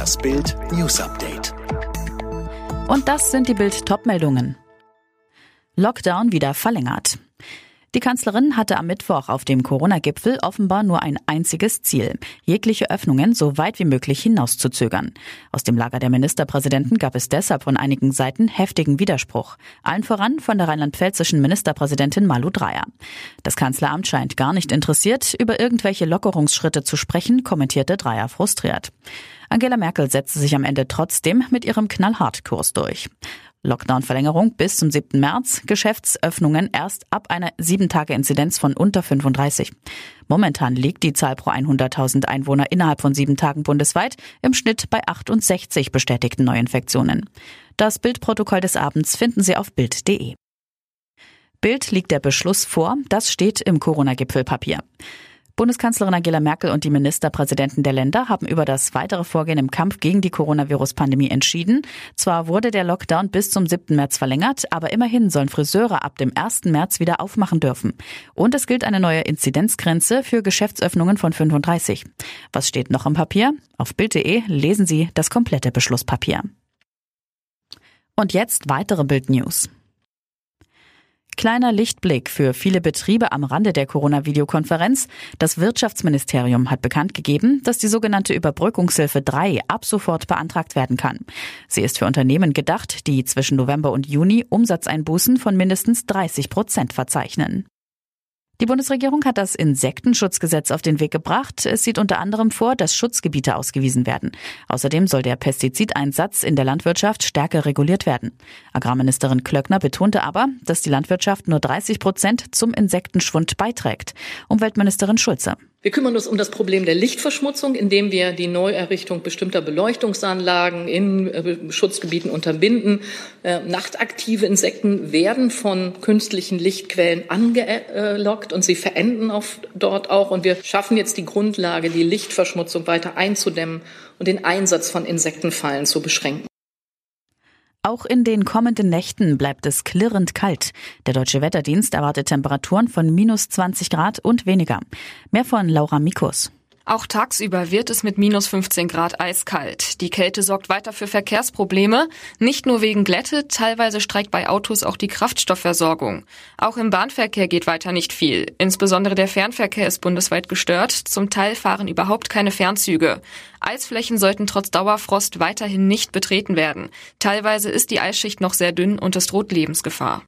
Das Bild News Update. Und das sind die Bild Topmeldungen. Lockdown wieder verlängert. Die Kanzlerin hatte am Mittwoch auf dem Corona-Gipfel offenbar nur ein einziges Ziel, jegliche Öffnungen so weit wie möglich hinauszuzögern. Aus dem Lager der Ministerpräsidenten gab es deshalb von einigen Seiten heftigen Widerspruch. Allen voran von der rheinland-pfälzischen Ministerpräsidentin Malu Dreyer. Das Kanzleramt scheint gar nicht interessiert, über irgendwelche Lockerungsschritte zu sprechen, kommentierte Dreyer frustriert. Angela Merkel setzte sich am Ende trotzdem mit ihrem Knallhart-Kurs durch. Lockdown-Verlängerung bis zum 7. März, Geschäftsöffnungen erst ab einer 7-Tage-Inzidenz von unter 35. Momentan liegt die Zahl pro 100.000 Einwohner innerhalb von sieben Tagen bundesweit im Schnitt bei 68 bestätigten Neuinfektionen. Das Bildprotokoll des Abends finden Sie auf Bild.de. Bild liegt der Beschluss vor, das steht im Corona-Gipfelpapier. Bundeskanzlerin Angela Merkel und die Ministerpräsidenten der Länder haben über das weitere Vorgehen im Kampf gegen die Coronavirus-Pandemie entschieden. Zwar wurde der Lockdown bis zum 7. März verlängert, aber immerhin sollen Friseure ab dem 1. März wieder aufmachen dürfen. Und es gilt eine neue Inzidenzgrenze für Geschäftsöffnungen von 35. Was steht noch im Papier? Auf Bild.de lesen Sie das komplette Beschlusspapier. Und jetzt weitere Bild-News. Kleiner Lichtblick für viele Betriebe am Rande der Corona-Videokonferenz. Das Wirtschaftsministerium hat bekannt gegeben, dass die sogenannte Überbrückungshilfe 3 ab sofort beantragt werden kann. Sie ist für Unternehmen gedacht, die zwischen November und Juni Umsatzeinbußen von mindestens 30 Prozent verzeichnen. Die Bundesregierung hat das Insektenschutzgesetz auf den Weg gebracht. Es sieht unter anderem vor, dass Schutzgebiete ausgewiesen werden. Außerdem soll der Pestizideinsatz in der Landwirtschaft stärker reguliert werden. Agrarministerin Klöckner betonte aber, dass die Landwirtschaft nur 30 Prozent zum Insektenschwund beiträgt. Umweltministerin Schulze. Wir kümmern uns um das Problem der Lichtverschmutzung, indem wir die Neuerrichtung bestimmter Beleuchtungsanlagen in äh, Schutzgebieten unterbinden. Äh, nachtaktive Insekten werden von künstlichen Lichtquellen angelockt und sie verenden dort auch. Und wir schaffen jetzt die Grundlage, die Lichtverschmutzung weiter einzudämmen und den Einsatz von Insektenfallen zu beschränken. Auch in den kommenden Nächten bleibt es klirrend kalt. Der Deutsche Wetterdienst erwartet Temperaturen von minus 20 Grad und weniger. Mehr von Laura Mikus. Auch tagsüber wird es mit minus 15 Grad eiskalt. Die Kälte sorgt weiter für Verkehrsprobleme. Nicht nur wegen Glätte, teilweise streikt bei Autos auch die Kraftstoffversorgung. Auch im Bahnverkehr geht weiter nicht viel. Insbesondere der Fernverkehr ist bundesweit gestört. Zum Teil fahren überhaupt keine Fernzüge. Eisflächen sollten trotz Dauerfrost weiterhin nicht betreten werden. Teilweise ist die Eisschicht noch sehr dünn und es droht Lebensgefahr.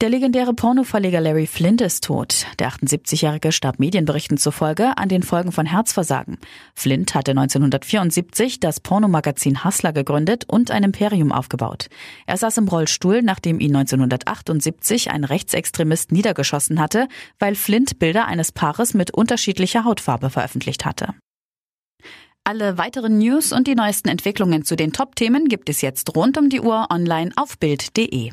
Der legendäre Pornoverleger Larry Flint ist tot. Der 78-Jährige starb Medienberichten zufolge an den Folgen von Herzversagen. Flint hatte 1974 das Pornomagazin Hustler gegründet und ein Imperium aufgebaut. Er saß im Rollstuhl, nachdem ihn 1978 ein Rechtsextremist niedergeschossen hatte, weil Flint Bilder eines Paares mit unterschiedlicher Hautfarbe veröffentlicht hatte. Alle weiteren News und die neuesten Entwicklungen zu den Top-Themen gibt es jetzt rund um die Uhr online auf Bild.de.